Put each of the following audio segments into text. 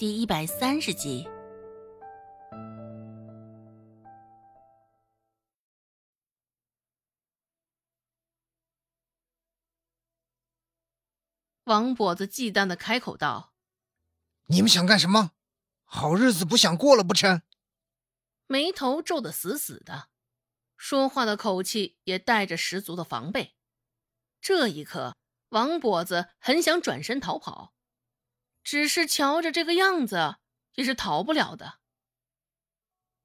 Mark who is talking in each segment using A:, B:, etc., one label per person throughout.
A: 第一百三十集。王跛子忌惮的开口道：“
B: 你们想干什么？好日子不想过了不成？”
A: 眉头皱得死死的，说话的口气也带着十足的防备。这一刻，王跛子很想转身逃跑，只是瞧着这个样子，也是逃不了的。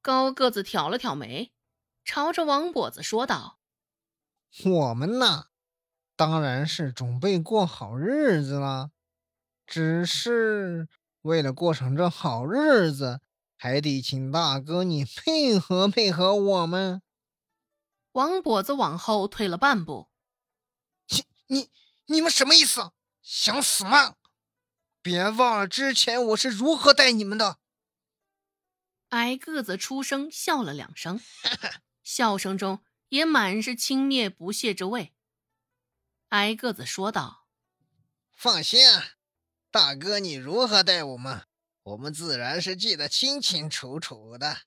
A: 高个子挑了挑眉，朝着王跛子说道：“
B: 我们呢？”当然是准备过好日子了，只是为了过上这好日子，还得请大哥你配合配合我们。
A: 王跛子往后退了半步，
B: 你你你们什么意思？想死吗？别忘了之前我是如何待你们的。
A: 矮个子出声笑了两声，笑声中也满是轻蔑不屑之味。矮个子说道：“
B: 放心，啊大哥，你如何待我们，我们自然是记得清清楚楚的，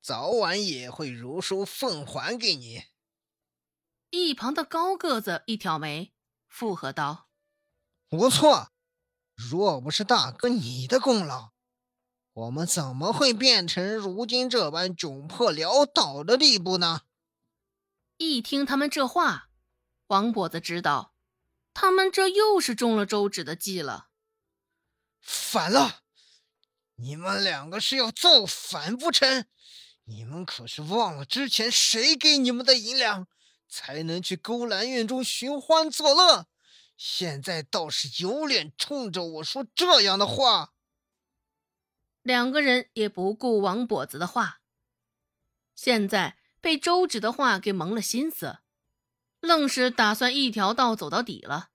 B: 早晚也会如数奉还给你。”
A: 一旁的高个子一挑眉，附和道：“
B: 不错，若不是大哥你的功劳，我们怎么会变成如今这般窘迫潦倒的地步呢？”
A: 一听他们这话。王跛子知道，他们这又是中了周芷的计了。
B: 反了！你们两个是要造反不成？你们可是忘了之前谁给你们的银两，才能去勾栏院中寻欢作乐？现在倒是有脸冲着我说这样的话。
A: 两个人也不顾王跛子的话，现在被周芷的话给蒙了心思。愣是打算一条道走到底了，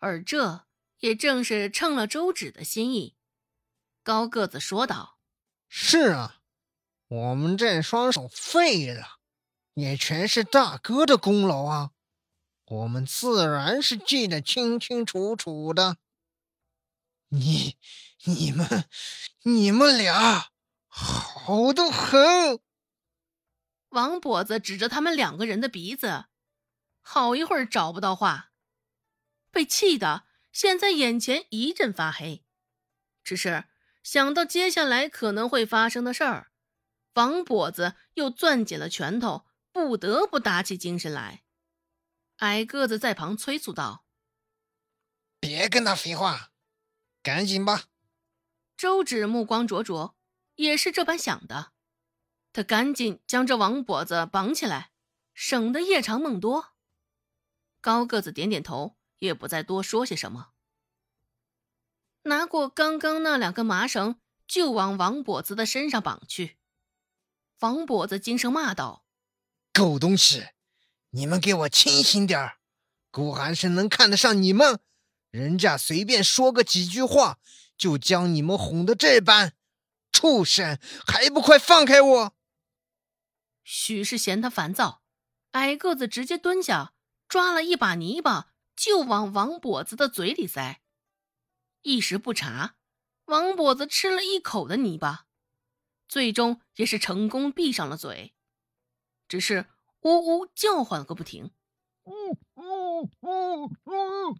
A: 而这也正是称了周芷的心意。高个子说道：“
B: 是啊，我们这双手废了，也全是大哥的功劳啊！我们自然是记得清清楚楚的。你、你们、你们俩，好的很。”
A: 王跛子指着他们两个人的鼻子。好一会儿找不到话，被气的现在眼前一阵发黑。只是想到接下来可能会发生的事儿，王跛子又攥紧了拳头，不得不打起精神来。矮个子在旁催促道：“
B: 别跟他废话，赶紧吧！”
A: 周芷目光灼灼，也是这般想的。他赶紧将这王跛子绑起来，省得夜长梦多。高个子点点头，也不再多说些什么。拿过刚刚那两根麻绳，就往王跛子的身上绑去。王跛子惊声骂道：“
B: 狗东西，你们给我清醒点儿！顾寒生能看得上你们？人家随便说个几句话，就将你们哄得这般，畜生，还不快放开我！”
A: 许是嫌他烦躁，矮个子直接蹲下。抓了一把泥巴，就往王跛子的嘴里塞。一时不察，王跛子吃了一口的泥巴，最终也是成功闭上了嘴，只是呜呜叫唤个不停。呜呜呜呜，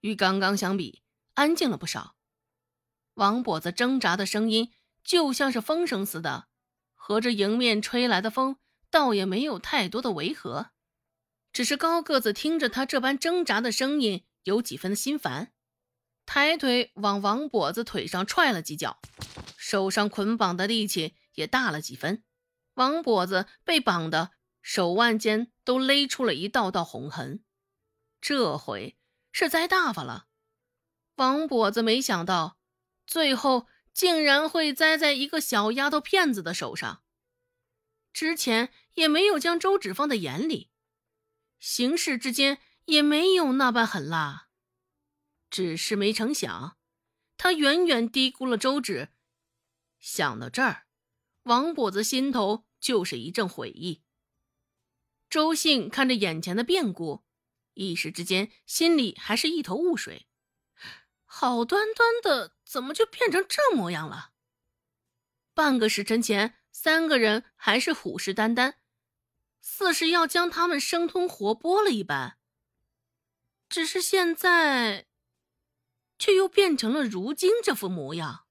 A: 与刚刚相比，安静了不少。王跛子挣扎的声音就像是风声似的，和着迎面吹来的风，倒也没有太多的违和。只是高个子听着他这般挣扎的声音，有几分心烦，抬腿往王跛子腿上踹了几脚，手上捆绑的力气也大了几分。王跛子被绑的手腕间都勒出了一道道红痕，这回是栽大发了。王跛子没想到，最后竟然会栽在一个小丫头片子的手上，之前也没有将周芷放在眼里。行事之间也没有那般狠辣，只是没成想，他远远低估了周芷。想到这儿，王跛子心头就是一阵悔意。周信看着眼前的变故，一时之间心里还是一头雾水。好端端的，怎么就变成这模样了？半个时辰前，三个人还是虎视眈眈，似是要将他们生吞活剥了一般。只是现在，却又变成了如今这副模样。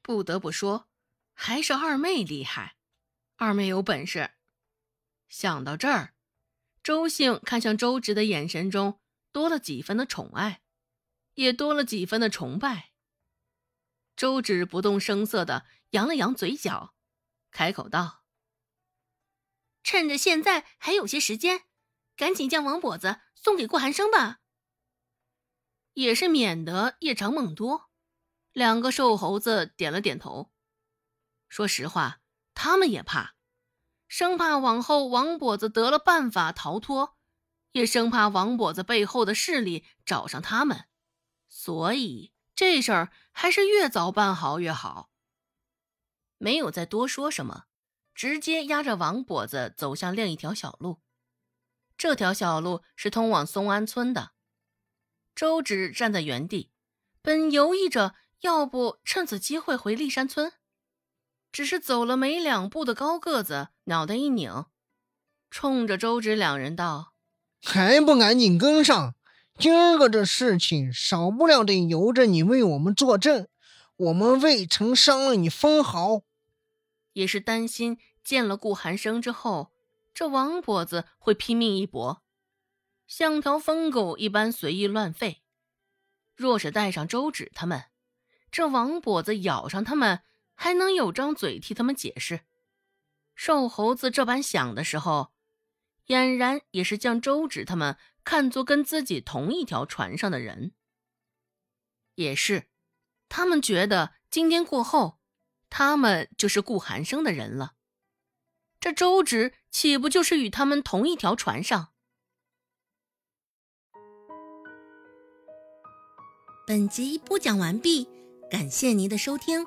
A: 不得不说，还是二妹厉害，二妹有本事。想到这儿，周兴看向周芷的眼神中多了几分的宠爱。也多了几分的崇拜。周芷不动声色的扬了扬嘴角，开口道：“趁着现在还有些时间，赶紧将王跛子送给顾寒生吧。也是免得夜长梦多。”两个瘦猴子点了点头。说实话，他们也怕，生怕往后王跛子得了办法逃脱，也生怕王跛子背后的势力找上他们。所以这事儿还是越早办好越好。没有再多说什么，直接押着王跛子走向另一条小路。这条小路是通往松安村的。周芷站在原地，本犹豫着要不趁此机会回立山村，只是走了没两步的高个子脑袋一拧，冲着周芷两人道：“
B: 还不赶紧跟上！”今儿个这事情少不了得由着你为我们作证，我们未曾伤了你分毫。
A: 也是担心见了顾寒生之后，这王跛子会拼命一搏，像条疯狗一般随意乱吠。若是带上周芷他们，这王跛子咬上他们，还能有张嘴替他们解释。瘦猴子这般想的时候，俨然也是将周芷他们。看作跟自己同一条船上的人，也是，他们觉得今天过后，他们就是顾寒生的人了。这周芷岂不就是与他们同一条船上？
C: 本集播讲完毕，感谢您的收听。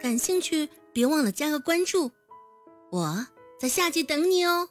C: 感兴趣，别忘了加个关注，我在下集等你哦。